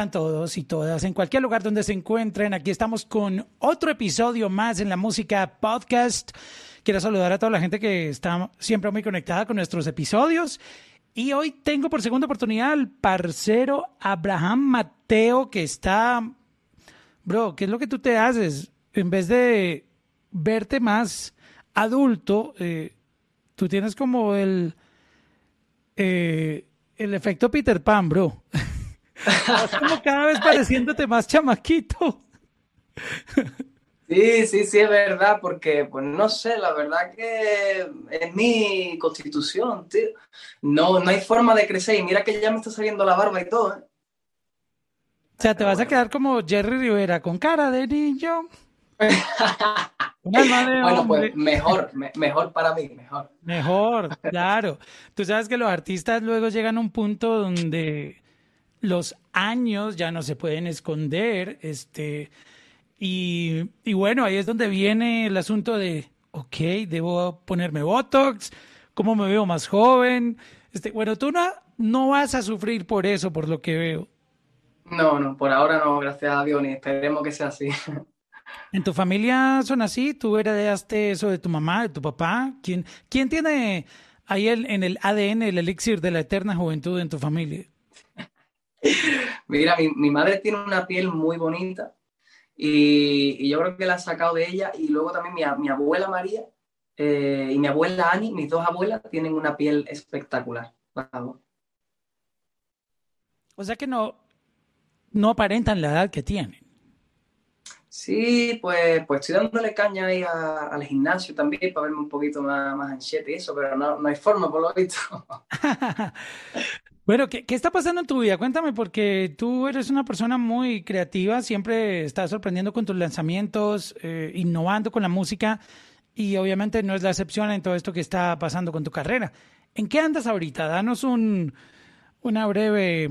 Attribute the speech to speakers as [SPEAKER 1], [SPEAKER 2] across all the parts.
[SPEAKER 1] están todos y todas? En cualquier lugar donde se encuentren, aquí estamos con otro episodio más en la música podcast. Quiero saludar a toda la gente que está siempre muy conectada con nuestros episodios. Y hoy tengo por segunda oportunidad al parcero Abraham Mateo, que está... Bro, ¿qué es lo que tú te haces? En vez de verte más adulto, eh, tú tienes como el... Eh, el efecto Peter Pan, bro. Estás como cada vez pareciéndote más chamaquito.
[SPEAKER 2] Sí, sí, sí, es verdad, porque, pues no sé, la verdad que es mi constitución, tío. No, no hay forma de crecer y mira que ya me está saliendo la barba y todo, ¿eh?
[SPEAKER 1] O sea, te vas a quedar como Jerry Rivera, con cara de niño.
[SPEAKER 2] bueno, pues mejor, mejor para mí, mejor.
[SPEAKER 1] Mejor, claro. Tú sabes que los artistas luego llegan a un punto donde los años ya no se pueden esconder, este, y, bueno, ahí es donde viene el asunto de, ok, debo ponerme Botox, ¿cómo me veo más joven? Este, bueno, tú no, no vas a sufrir por eso, por lo que veo.
[SPEAKER 2] No, no, por ahora no, gracias a Dios, ni esperemos que sea así.
[SPEAKER 1] ¿En tu familia son así? ¿Tú heredaste eso de tu mamá, de tu papá? ¿Quién, quién tiene ahí el, en el ADN el elixir de la eterna juventud en tu familia?
[SPEAKER 2] Mira, mi, madre tiene una piel muy bonita y, yo creo que la ha sacado de ella. Y luego también mi, abuela María eh, y mi abuela Ani, mis dos abuelas, tienen una piel espectacular.
[SPEAKER 1] O sea que no, no aparentan la edad que tienen.
[SPEAKER 2] Sí, pues, pues estoy dándole caña ahí al gimnasio también para verme un poquito más, más anchete y eso, pero no, no hay forma por lo visto.
[SPEAKER 1] Bueno, ¿qué, está pasando en tu vida? Cuéntame, porque tú eres una persona muy creativa, siempre estás sorprendiendo con tus lanzamientos, eh, innovando con la música y obviamente no es la excepción en todo esto que está pasando con tu carrera. ¿En qué andas ahorita? Danos un, una breve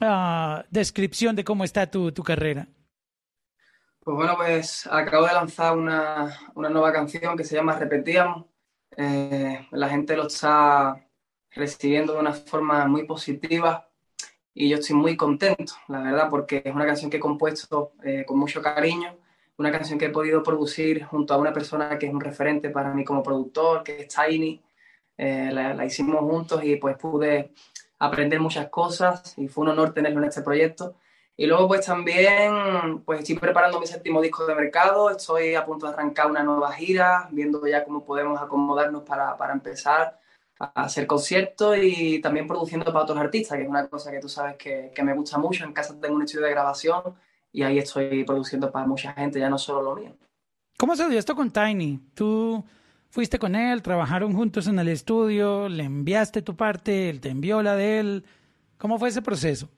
[SPEAKER 1] ah, descripción de cómo está tu, carrera.
[SPEAKER 2] Pues bueno, pues acabo de lanzar una, nueva canción que se llama Repetíamos. Eh, la gente lo está recibiendo de una forma muy positiva y yo estoy muy contento, la verdad, porque es una canción que he compuesto eh, con mucho cariño, una canción que he podido producir junto a una persona que es un referente para mí como productor, que es Tiny. Eh, la, hicimos juntos y pues pude aprender muchas cosas y fue un honor tenerlo en este proyecto. Y luego pues también pues estoy preparando mi séptimo disco de mercado, estoy a punto de arrancar una nueva gira, viendo ya cómo podemos acomodarnos para, para empezar a hacer conciertos y también produciendo para otros artistas, que es una cosa que tú sabes que, que, me gusta mucho. En casa tengo un estudio de grabación y ahí estoy produciendo para mucha gente, ya no solo lo mío.
[SPEAKER 1] ¿Cómo se dio esto con Tiny? ¿Tú fuiste con él, trabajaron juntos en el estudio, le enviaste tu parte, él te envió la de él? ¿Cómo fue ese proceso?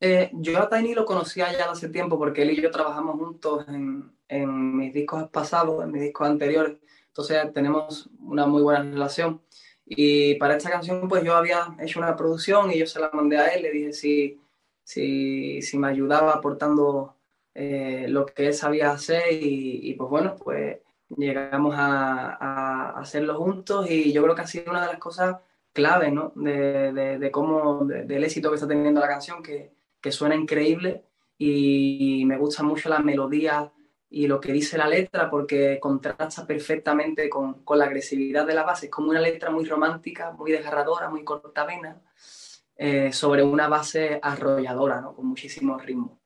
[SPEAKER 2] Eh, yo a Tiny lo conocía ya hace tiempo porque él y yo trabajamos juntos en, en mis discos pasados, en mis discos anteriores. Entonces tenemos una muy buena relación. Y para esta canción, pues yo había hecho una producción y yo se la mandé a él, le dije si, si, si me ayudaba aportando eh, lo que él sabía hacer y, pues bueno, pues llegamos a, hacerlo juntos y yo creo que ha sido una de las cosas clave, ¿no? De, de cómo, del éxito que está teniendo la canción, que, que suena increíble y me gusta mucho la melodía y lo que dice la letra porque contrasta perfectamente con, con, la agresividad de la base. Es como una letra muy romántica, muy desgarradora, muy cortavena, eh, sobre una base arrolladora, ¿no? con muchísimo ritmo.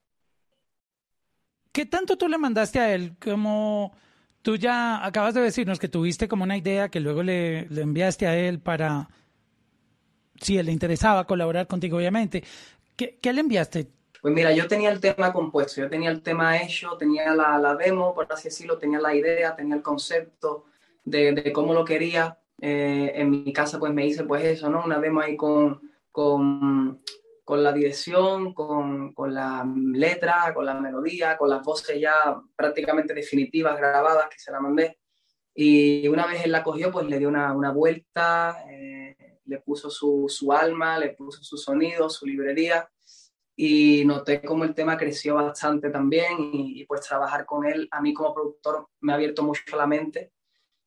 [SPEAKER 1] ¿Qué tanto tú le mandaste a él? Como tú ya acabas de decirnos que tuviste como una idea que luego le, le enviaste a él para, si él le interesaba colaborar contigo, obviamente. ¿Qué, qué le enviaste?
[SPEAKER 2] Pues mira, yo tenía el tema compuesto, yo tenía el tema hecho, tenía la, la demo, por así decirlo, tenía la idea, tenía el concepto de, de cómo lo quería. Eh, en mi casa pues me hice pues eso, ¿no? Una demo ahí con, con, con la dirección, con, con, la letra, con la melodía, con las voces ya prácticamente definitivas, grabadas, que se la mandé. Y una vez él la cogió, pues le dio una, una vuelta, eh, le puso su, su alma, le puso su sonido, su librería y noté como el tema creció bastante también y, pues trabajar con él a mí como productor me ha abierto mucho la mente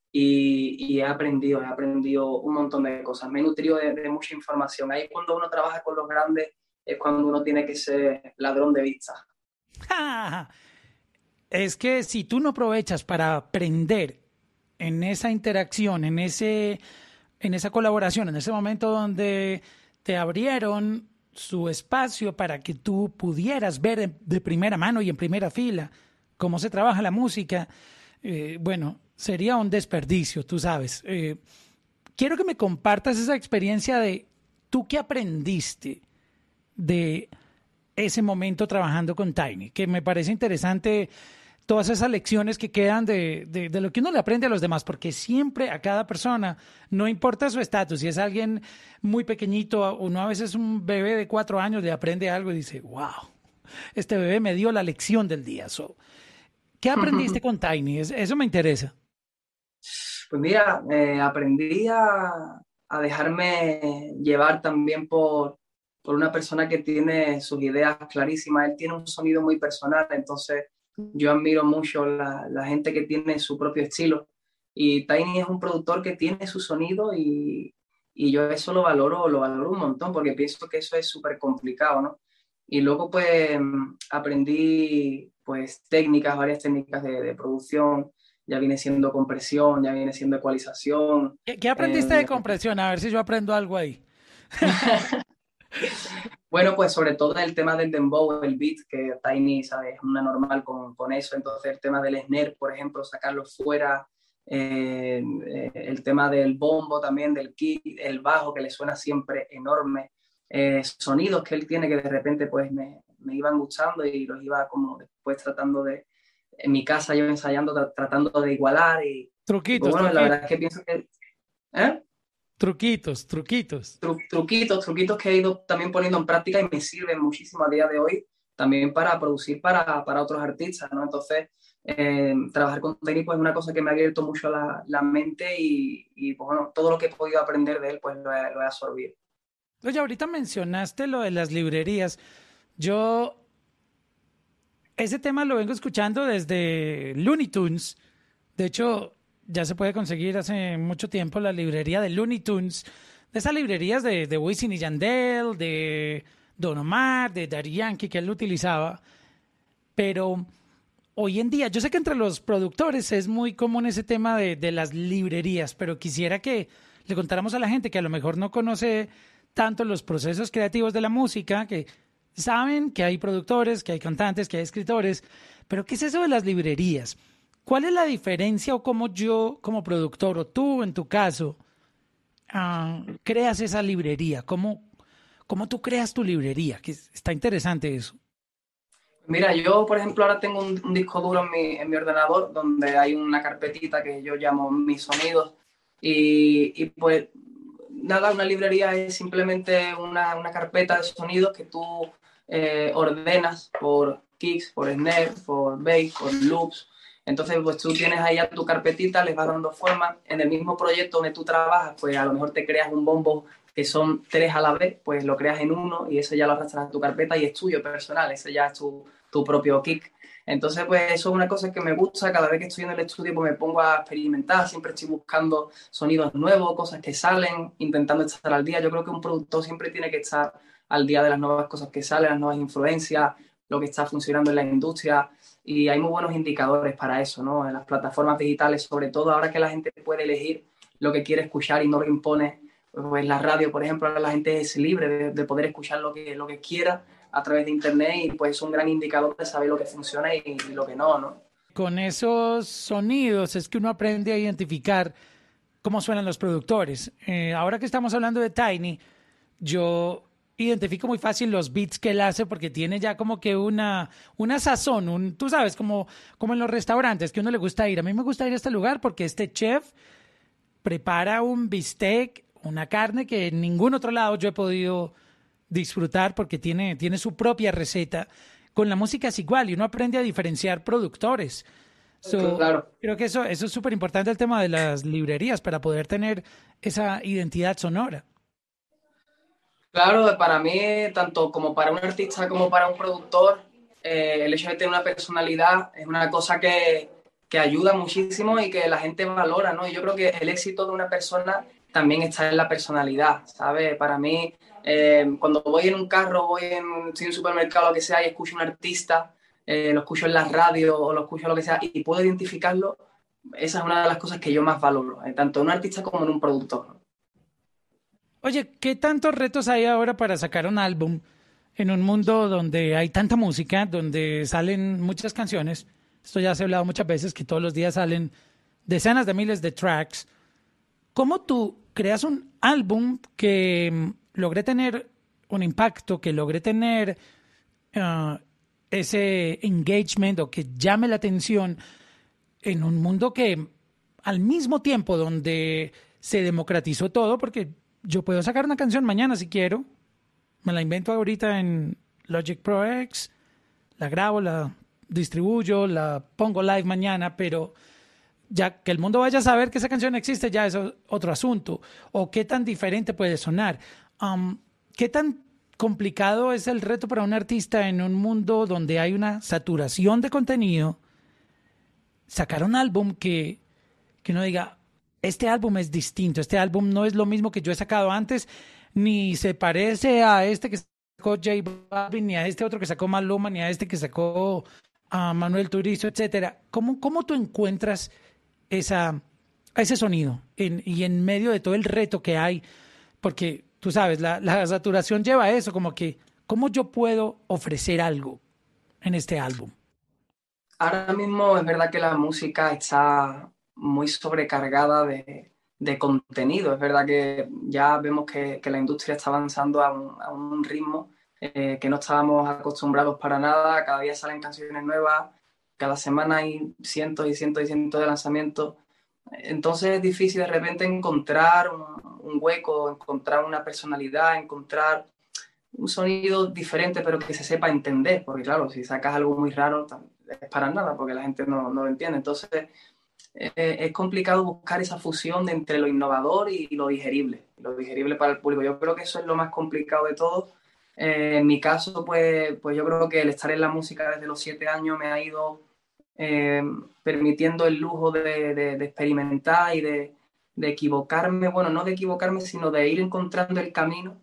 [SPEAKER 2] y, he aprendido, he aprendido un montón de cosas, me he nutrido de, mucha información. Ahí cuando uno trabaja con los grandes es cuando uno tiene que ser ladrón de vista.
[SPEAKER 1] es que si tú no aprovechas para aprender en esa interacción, en ese en esa colaboración, en ese momento donde te abrieron su espacio para que tú pudieras ver de primera mano y en primera fila cómo se trabaja la música, eh, bueno, sería un desperdicio, tú sabes. Eh, quiero que me compartas esa experiencia de tú qué aprendiste de ese momento trabajando con Tiny, que me parece interesante todas esas lecciones que quedan de, de, lo que uno le aprende a los demás, porque siempre a cada persona, no importa su estatus, si es alguien muy pequeñito, uno a veces un bebé de cuatro años le aprende algo y dice, wow, este bebé me dio la lección del día. ¿Qué aprendiste con Tiny? Eso me interesa.
[SPEAKER 2] Pues mira, eh, aprendí a, a, dejarme llevar también por, por una persona que tiene sus ideas clarísimas. Él tiene un sonido muy personal, entonces yo admiro mucho la, la, gente que tiene su propio estilo y Tiny es un productor que tiene su sonido y, y yo eso lo valoro, lo valoro un montón porque pienso que eso es súper complicado, ¿no? Y luego pues aprendí pues técnicas, varias técnicas de, de producción, ya viene siendo compresión, ya viene siendo ecualización.
[SPEAKER 1] ¿Qué, aprendiste de eh, compresión? A ver si yo aprendo algo ahí.
[SPEAKER 2] Bueno, pues sobre todo el tema del dembow, el beat, que Tiny, ¿sabes? Es una normal con, con eso. Entonces el tema del snare, por ejemplo, sacarlo fuera. Eh, eh, el tema del bombo también, del kick, el bajo que le suena siempre enorme. Eh, sonidos que él tiene que de repente pues me, me, iban gustando y los iba como después tratando de, en mi casa yo ensayando, tratando de igualar y...
[SPEAKER 1] Truquitos.
[SPEAKER 2] bueno, la verdad es que pienso que... ¿Eh?
[SPEAKER 1] Truquitos, truquitos.
[SPEAKER 2] truquitos, truquitos que he ido también poniendo en práctica y me sirven muchísimo a día de hoy también para producir para, para otros artistas, ¿no? Entonces, eh, trabajar con técnico es una cosa que me ha abierto mucho la, la mente y, y pues, bueno, todo lo que he podido aprender de él, pues lo he, lo he absorbido.
[SPEAKER 1] Oye, ahorita mencionaste lo de las librerías. Yo ese tema lo vengo escuchando desde Looney Tunes. De hecho, ya se puede conseguir hace mucho tiempo la librería de Looney Tunes, de esas librerías de, de Wisin y Yandel, de Don Omar, de Daddy Yankee que él utilizaba, pero hoy en día, yo sé que entre los productores es muy común ese tema de, de las librerías, pero quisiera que le contáramos a la gente que a lo mejor no conoce tanto los procesos creativos de la música, que saben que hay productores, que hay cantantes, que hay escritores, pero ¿qué es eso de las librerías? ¿Cuál es la diferencia o cómo yo como productor o tú en tu caso ah, creas esa librería? ¿Cómo, ¿Cómo tú creas tu librería? Que está interesante eso.
[SPEAKER 2] Mira, yo por ejemplo ahora tengo un, disco duro en mi, en mi, ordenador donde hay una carpetita que yo llamo mis sonidos y, pues nada, una librería es simplemente una, una carpeta de sonidos que tú eh, ordenas por kicks, por snare, por bass, por loops, entonces, pues tú tienes ahí a tu carpetita, les vas dando forma. En el mismo proyecto donde tú trabajas, pues a lo mejor te creas un bombo que son tres a la vez, pues lo creas en uno y ese ya lo arrastras a tu carpeta y es tuyo personal, ese ya es tu, tu propio kick. Entonces, pues eso es una cosa que me gusta. Cada vez que estoy en el estudio, pues me pongo a experimentar. Siempre estoy buscando sonidos nuevos, cosas que salen, intentando estar al día. Yo creo que un productor siempre tiene que estar al día de las nuevas cosas que salen, las nuevas influencias, lo que está funcionando en la industria y hay muy buenos indicadores para eso, ¿no? En las plataformas digitales, sobre todo ahora que la gente puede elegir lo que quiere escuchar y no lo impone, pues la radio, por ejemplo, la gente es libre de, poder escuchar lo que, lo que quiera a través de Internet y pues es un gran indicador de saber lo que funciona y, lo que no, ¿no?
[SPEAKER 1] Con esos sonidos es que uno aprende a identificar cómo suenan los productores. Eh, ahora que estamos hablando de Tiny, yo identifico muy fácil los beats que él hace porque tiene ya como que una, una sazón, un, tú sabes, como, como en los restaurantes que uno le gusta ir. A mí me gusta ir a este lugar porque este chef prepara un bistec, una carne que en ningún otro lado yo he podido disfrutar porque tiene, tiene su propia receta. Con la música es igual y uno aprende a diferenciar productores.
[SPEAKER 2] claro.
[SPEAKER 1] Creo que eso, eso es súper importante el tema de las librerías para poder tener esa identidad sonora.
[SPEAKER 2] Claro, para mí, tanto como para un artista como para un productor, eh, el hecho de tener una personalidad es una cosa que, que, ayuda muchísimo y que la gente valora, ¿no? Y yo creo que el éxito de una persona también está en la personalidad, ¿sabes? Para mí, eh, cuando voy en un carro, voy en, un supermercado, lo que sea, y escucho a un artista, eh, lo escucho en la radio o lo escucho lo que sea, y, puedo identificarlo, esa es una de las cosas que yo más valoro, tanto en un artista como en un productor.
[SPEAKER 1] Oye, ¿qué tantos retos hay ahora para sacar un álbum en un mundo donde hay tanta música, donde salen muchas canciones? Esto ya se ha hablado muchas veces, que todos los días salen decenas de miles de tracks. ¿Cómo tú creas un álbum que mm, logre tener un impacto, que logre tener ah, ese engagement o que llame la atención en un mundo que al mismo tiempo donde se democratizó todo, porque yo puedo sacar una canción mañana si quiero, me la invento ahorita en Logic Pro X, la grabo, la distribuyo, la pongo live mañana, pero ya que el mundo vaya a saber que esa canción existe ya es otro asunto. O qué tan diferente puede sonar. ¿Qué tan complicado es el reto para un artista en un mundo donde hay una saturación de contenido? Sacar un álbum que, que no diga, este álbum es distinto, este álbum no es lo mismo que yo he sacado antes, ni se parece a este que sacó J Balvin, ni a este otro que sacó Maluma, ni a este que sacó a Manuel Turizo, etcétera. ¿Cómo, cómo tú encuentras esa, ese sonido y en medio de todo el reto que hay? Porque tú sabes, la, la saturación lleva a eso, como que, ¿cómo yo puedo ofrecer algo en este álbum?
[SPEAKER 2] Ahora mismo es verdad que la música está muy sobrecargada de, de contenido. Es verdad que ya vemos que, que la industria está avanzando a un, a un ritmo eh, que no estábamos acostumbrados para nada. Cada día salen canciones nuevas, cada semana hay cientos y cientos y cientos de lanzamientos. Entonces es difícil de repente encontrar un, hueco, encontrar una personalidad, encontrar un sonido diferente, pero que se sepa entender, porque claro, si sacas algo muy raro, es para nada, porque la gente no, no lo entiende. Entonces, eh, es complicado buscar esa fusión entre lo innovador y, lo digerible, lo digerible para el público. Yo creo que eso es lo más complicado de todo, eh, en mi caso, pues, pues yo creo que el estar en la música desde los siete años me ha ido eh, permitiendo el lujo de, experimentar y de, equivocarme, bueno, no de equivocarme, sino de ir encontrando el camino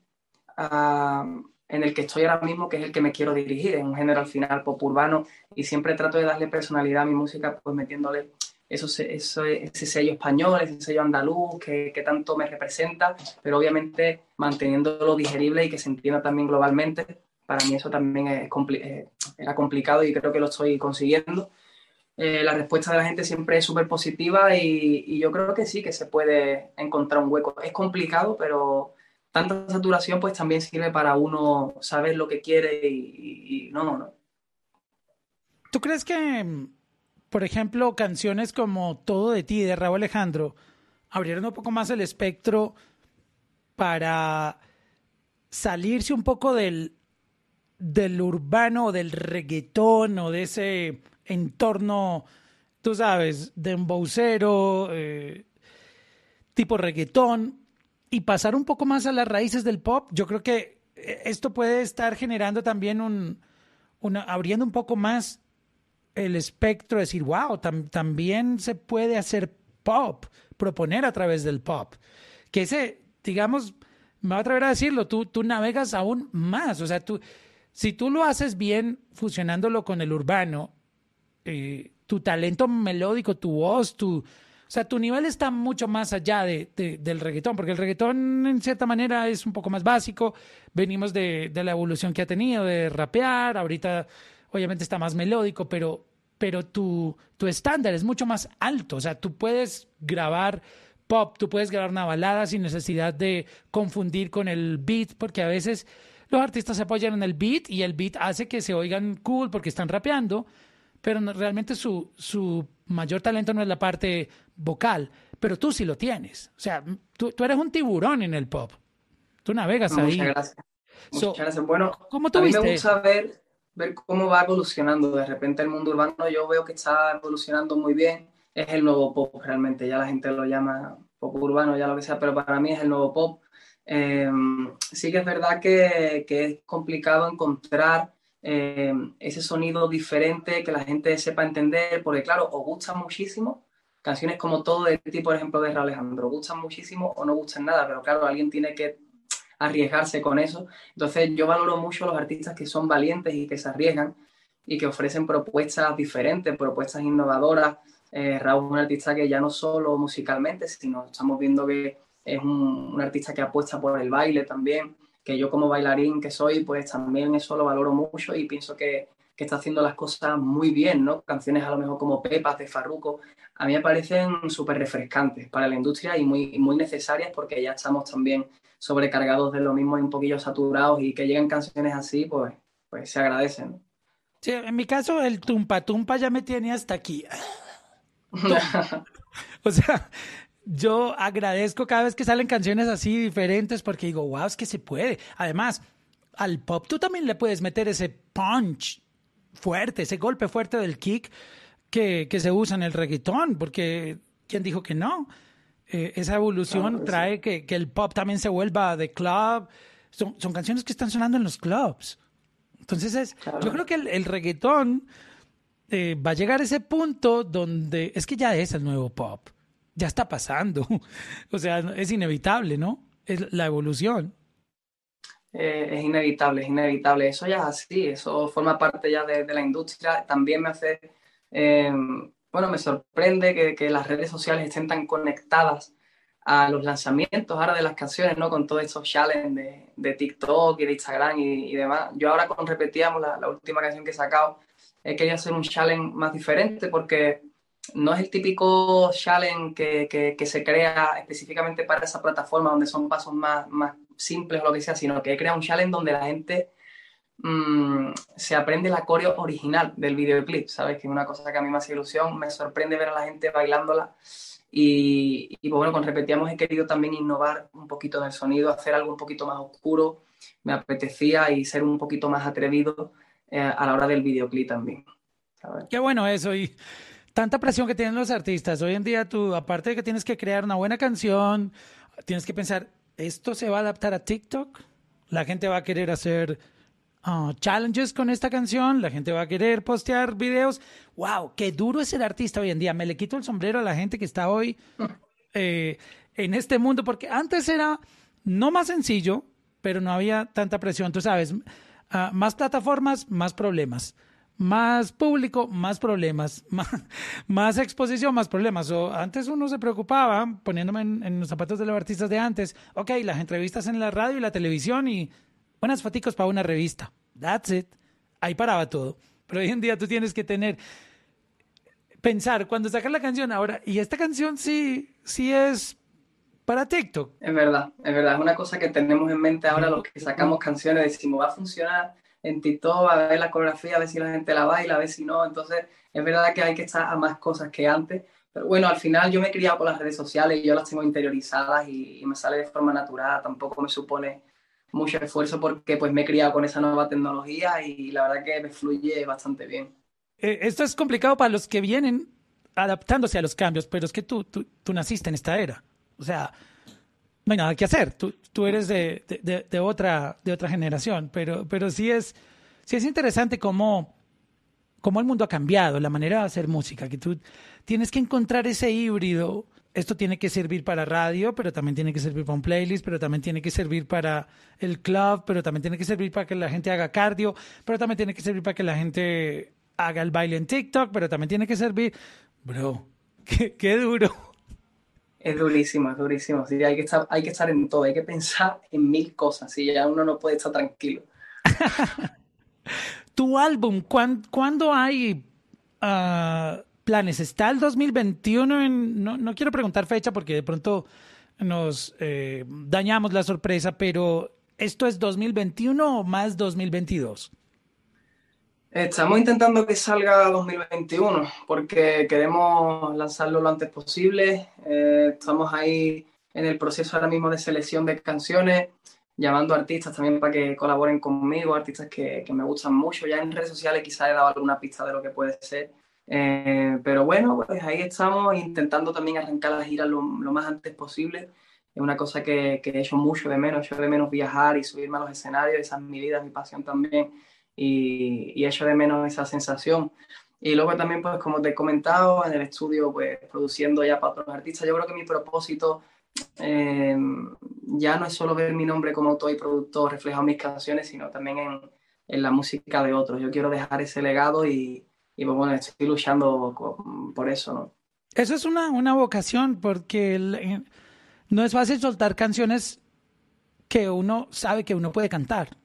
[SPEAKER 2] ah, en el que estoy ahora mismo, que es el que me quiero dirigir, es un género al final pop urbano y siempre trato de darle personalidad a mi música, pues metiéndole eso, eso, ese sello español, ese sello andaluz que, que, tanto me representa, pero obviamente manteniéndolo digerible y que se entienda también globalmente. Para mí eso también es eh, era complicado y creo que lo estoy consiguiendo. Eh, la respuesta de la gente siempre es súper positiva y, y, yo creo que sí, que se puede encontrar un hueco. Es complicado, pero tanta saturación pues también sirve para uno saber lo que quiere y, y no, no.
[SPEAKER 1] ¿Tú crees que por ejemplo, canciones como Todo de ti de Raúl Alejandro abrieron un poco más el espectro para salirse un poco del, del urbano, del reggaetón o de ese entorno, tú sabes, de embaucero, eh, tipo reggaetón, y pasar un poco más a las raíces del pop. Yo creo que eh, esto puede estar generando también un, una, abriendo un poco más el espectro, decir, wow, también se puede hacer pop, proponer a través del pop. Que ese, digamos, me voy a atrever a decirlo, tú, tú navegas aún más. O sea, tú, si tú lo haces bien fusionándolo con el urbano, eh, tu talento melódico, tu voz, tu, o sea, tu nivel está mucho más allá de, del reggaetón, porque el reggaetón en cierta manera es un poco más básico. Venimos de, de, la evolución que ha tenido, de rapear, ahorita obviamente está más melódico, pero, pero tu, tu estándar es mucho más alto. O sea, tú puedes grabar pop, tú puedes grabar una balada sin necesidad de confundir con el beat, porque a veces los artistas se apoyan en el beat y el beat hace que se oigan cool porque están rapeando, pero realmente su, su mayor talento no es la parte vocal, pero tú sí lo tienes. O sea, tú, tú eres un tiburón en el pop. Tú navegas ahí.
[SPEAKER 2] Muchas gracias. Muchas gracias. Bueno, ¿cómo a mí me gusta ver ver cómo va evolucionando. De repente el mundo urbano yo veo que está evolucionando muy bien. Es el nuevo pop realmente, ya la gente lo llama pop urbano, ya lo que sea, pero para mí es el nuevo pop. Eh, sí que es verdad que, que es complicado encontrar eh, ese sonido diferente que la gente sepa entender, porque claro, os gusta muchísimo, canciones como todo de ti, por ejemplo, de Raúl Alejandro, gustan muchísimo o no gustan nada, pero claro, alguien tiene que arriesgarse con eso. Entonces yo valoro mucho los artistas que son valientes y que se arriesgan y que ofrecen propuestas diferentes, propuestas innovadoras. Eh, Raúl es un artista que ya no solo musicalmente, sino estamos viendo que es un, artista que apuesta por el baile también, que yo como bailarín que soy, pues también eso lo valoro mucho y pienso que, que está haciendo las cosas muy bien, ¿no? Canciones a lo mejor como Pepas de Farruko, a mí me parecen súper refrescantes para la industria y muy, muy necesarias porque ya estamos también sobrecargados de lo mismo y un poquillo saturados y que lleguen canciones así, pues, pues se agradecen.
[SPEAKER 1] Sí, en mi caso el tumpa tumpa ya me tiene hasta aquí. o sea, yo agradezco cada vez que salen canciones así diferentes porque digo, wow, es que se puede. Además, al pop tú también le puedes meter ese punch fuerte, ese golpe fuerte del kick que, que se usa en el reggaetón, porque ¿quién dijo que no? Eh, esa evolución trae que, que, el pop también se vuelva de club. Son, son, canciones que están sonando en los clubs. Entonces, es, yo creo que el, el reggaetón eh, va a llegar a ese punto donde es que ya es el nuevo pop. Ya está pasando. o sea, es inevitable, ¿no? Es la evolución.
[SPEAKER 2] Eh, es inevitable, es inevitable. Eso ya es así, eso forma parte ya de, de la industria. También me hace bueno, me sorprende que, que, las redes sociales estén tan conectadas a los lanzamientos ahora de las canciones, ¿no? Con todos estos challenges de, de, TikTok y de Instagram y, y, demás. Yo ahora con Repetíamos, la, última canción que he sacado, he querido hacer un challenge más diferente porque no es el típico challenge que, que, que, se crea específicamente para esa plataforma donde son pasos más, más simples o lo que sea, sino que he creado un challenge donde la gente mmm, se aprende la coreo original del videoclip, ¿sabes? Que es una cosa que a mí me hace ilusión, me sorprende ver a la gente bailándola. Y, y pues bueno, con Repetíamos he querido también innovar un poquito en el sonido, hacer algo un poquito más oscuro, me apetecía y ser un poquito más atrevido eh, a la hora del videoclip también.
[SPEAKER 1] ¿sabes? Qué bueno eso y tanta presión que tienen los artistas. Hoy en día tú, aparte de que tienes que crear una buena canción, tienes que pensar, ¿esto se va a adaptar a TikTok? La gente va a querer hacer uh, challenges con esta canción, la gente va a querer postear videos. ¡Wow! ¡Qué duro es el artista hoy en día! Me le quito el sombrero a la gente que está hoy eh, en este mundo, porque antes era no más sencillo, pero no había tanta presión. Tú sabes, uh, más plataformas, más problemas. Más público, más problemas. Más, más exposición, más problemas. O antes uno se preocupaba, poniéndome en, en los zapatos de los artistas de antes, ok, las entrevistas en la radio y la televisión y buenas fotos para una revista. That's it. Ahí paraba todo. Pero hoy en día tú tienes que tener, pensar, cuando sacas la canción ahora, y esta canción sí, sí es para TikTok.
[SPEAKER 2] Es verdad, es verdad. Es una cosa que tenemos en mente ahora los que sacamos canciones, decimos, va a funcionar en TikTok, a ver la coreografía, a ver si la gente la baila, a ver si no. Entonces, es verdad que hay que estar a más cosas que antes. Pero bueno, al final yo me he criado con las redes sociales, yo las tengo interiorizadas y, y me sale de forma natural, tampoco me supone mucho esfuerzo porque pues me he criado con esa nueva tecnología y la verdad que me fluye bastante bien.
[SPEAKER 1] Eh, esto es complicado para los que vienen adaptándose a los cambios, pero es que tú, tú, tú naciste en esta era. O sea, no hay nada que hacer. Tú, tú eres de, de, de, otra, de otra generación, pero, pero sí, es, sí es interesante cómo, cómo el mundo ha cambiado, la manera de hacer música, que tú tienes que encontrar ese híbrido esto tiene que servir para radio, pero también tiene que servir para un playlist, pero también tiene que servir para el club, pero también tiene que servir para que la gente haga cardio, pero también tiene que servir para que la gente haga el baile en TikTok, pero también tiene que servir... Bro, qué, qué duro.
[SPEAKER 2] Es durísimo, es durísimo. Sí, hay, que estar, hay que estar en todo, hay que pensar en mil cosas. y ya uno no puede estar tranquilo.
[SPEAKER 1] tu álbum, ¿cuándo, ¿cuándo hay uh, planes? ¿Está el 2021? En, no, no quiero preguntar fecha porque de pronto nos eh, dañamos la sorpresa, pero ¿esto es 2021 o más 2022?
[SPEAKER 2] Estamos intentando que salga 2021 porque queremos lanzarlo lo antes posible. Eh, estamos ahí en el proceso ahora mismo de selección de canciones, llamando artistas también para que colaboren conmigo, artistas que, que me gustan mucho. Ya en redes sociales quizás he dado alguna pista de lo que puede ser. Eh, pero bueno, pues ahí estamos intentando también arrancar la gira lo, lo más antes posible. Es una cosa que, que, he hecho mucho de menos, he hecho de menos viajar y subirme a los escenarios, esa es mi vida, mi pasión también, y, y he hecho de menos esa sensación. Y luego también, pues como te he comentado, en el estudio, pues produciendo ya para otros artistas. Yo creo que mi propósito eh, ya no es solo ver mi nombre como autor y productor reflejado en mis canciones, sino también en, en la música de otros. Yo quiero dejar ese legado y, y pues, bueno, estoy luchando por eso, ¿no?
[SPEAKER 1] Eso es una, una vocación porque no es fácil soltar canciones que uno sabe que uno puede cantar.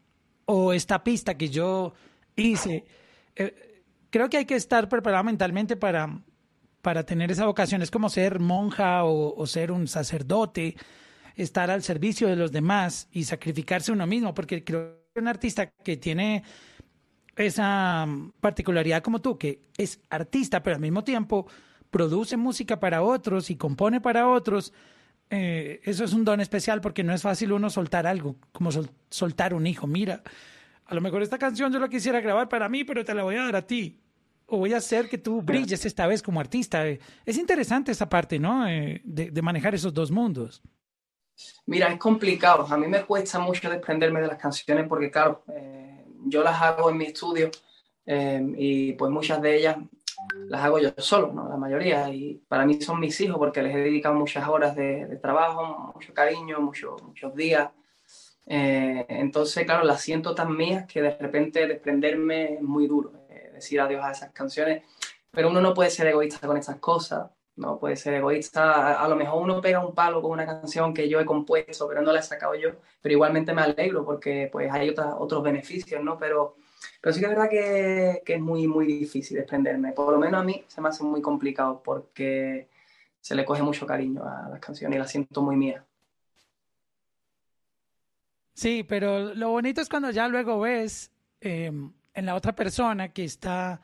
[SPEAKER 1] O esta pista que yo hice. Eh, creo que hay que estar preparado mentalmente para, para tener esa vocación. Es como ser monja o, o ser un sacerdote, estar al servicio de los demás y sacrificarse uno mismo, porque creo que un artista que tiene esa particularidad como tú, que es artista, pero al mismo tiempo produce música para otros y compone para otros, eh, eso es un don especial porque no es fácil uno soltar algo, como soltar un hijo. Mira, a lo mejor esta canción yo la quisiera grabar para mí, pero te la voy a dar a ti. O voy a hacer que tú brilles esta vez como artista. Es interesante esa parte, ¿no? Eh, de, manejar esos dos mundos.
[SPEAKER 2] Mira, es complicado. A mí me cuesta mucho desprenderme de las canciones porque, claro, eh, yo las hago en mi estudio y pues muchas de ellas las hago yo solo, ¿no? La mayoría. Y para mí son mis hijos porque les he dedicado muchas horas de, trabajo, mucho cariño, mucho, muchos días. Eh, entonces, claro, las siento tan mías que de repente desprenderme es muy duro, eh, decir adiós a esas canciones. Pero uno no puede ser egoísta con esas cosas, no puede ser egoísta. A, lo mejor uno pega un palo con una canción que yo he compuesto, pero no la he sacado yo. Pero igualmente me alegro porque pues hay otros beneficios, ¿no? Pero pero sí que es verdad que, que, es muy, muy difícil desprenderme. Por lo menos a mí se me hace muy complicado porque se le coge mucho cariño a las canciones y las siento muy mías.
[SPEAKER 1] Sí, pero lo bonito es cuando ya luego ves em, en la otra persona que está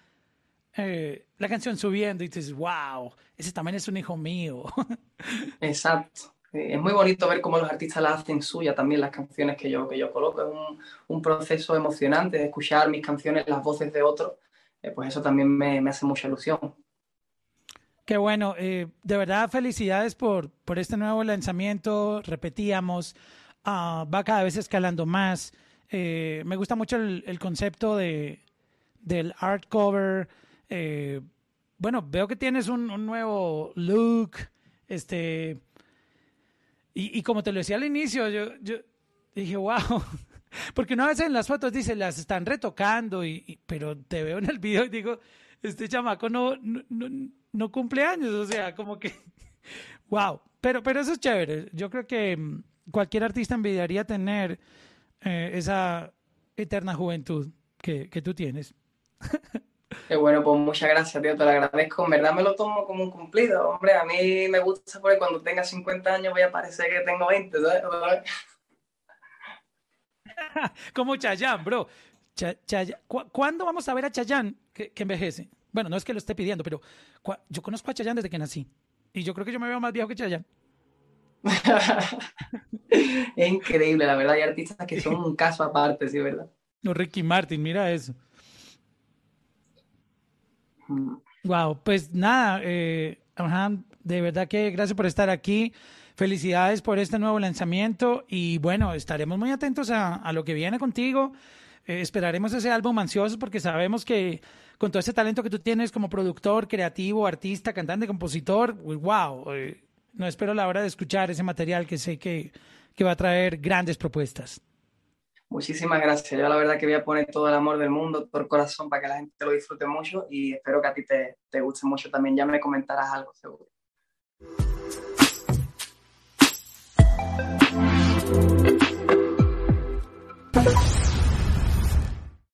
[SPEAKER 1] eh, la canción subiendo y dices, wow, ese también es un hijo mío.
[SPEAKER 2] Exacto. Eh, es muy bonito ver cómo los artistas la hacen suya también las canciones que yo, que yo coloco. Es un, un proceso emocionante de escuchar mis canciones, las voces de otros. Eh, pues eso también me, me, hace mucha ilusión.
[SPEAKER 1] Qué bueno. Eh, de verdad, felicidades por, por este nuevo lanzamiento. Repetíamos, uh, va cada vez escalando más. me gusta mucho el, el, concepto de, del art cover. Bueno, veo que tienes un, un nuevo look. Este y, como te lo decía al inicio, yo, yo dije, wow, porque una vez en las fotos dice, las están retocando, y, pero te veo en el video y digo, este chamaco no, no, no, cumple años, o sea, como que, wow, pero, pero eso es chévere. Yo creo que mm, cualquier artista envidiaría tener eh, esa eterna juventud que, que tú tienes.
[SPEAKER 2] Qué bueno, pues muchas gracias, tío, te lo agradezco. En verdad me lo tomo como un cumplido. Hombre, a mí me gusta porque cuando tenga 50 años voy a parecer que tengo 20, ¿sabes?
[SPEAKER 1] como Chayán, bro. ¿Cuándo vamos a ver a Chayán que, envejece? Bueno, no es que lo esté pidiendo, pero yo conozco a Chayán desde que nací. Y yo creo que yo me veo más viejo que Chayán.
[SPEAKER 2] es increíble, la verdad. Hay artistas que son un caso aparte, sí, ¿verdad?
[SPEAKER 1] No, Ricky Martin, mira eso. Wow, pues nada, eh, de verdad que gracias por estar aquí. Felicidades por este nuevo lanzamiento y bueno, estaremos muy atentos a, lo que viene contigo. Eh, esperaremos ese álbum ansioso porque sabemos que con todo ese talento que tú tienes como productor, creativo, artista, cantante, compositor, wow, eh, no espero la hora de escuchar ese material que sé que, que va a traer grandes propuestas.
[SPEAKER 2] Muchísimas gracias. Yo la verdad que voy a poner todo el amor del mundo, todo el corazón para que la gente lo disfrute mucho y espero que a ti te, te guste mucho también. Ya me comentarás algo seguro.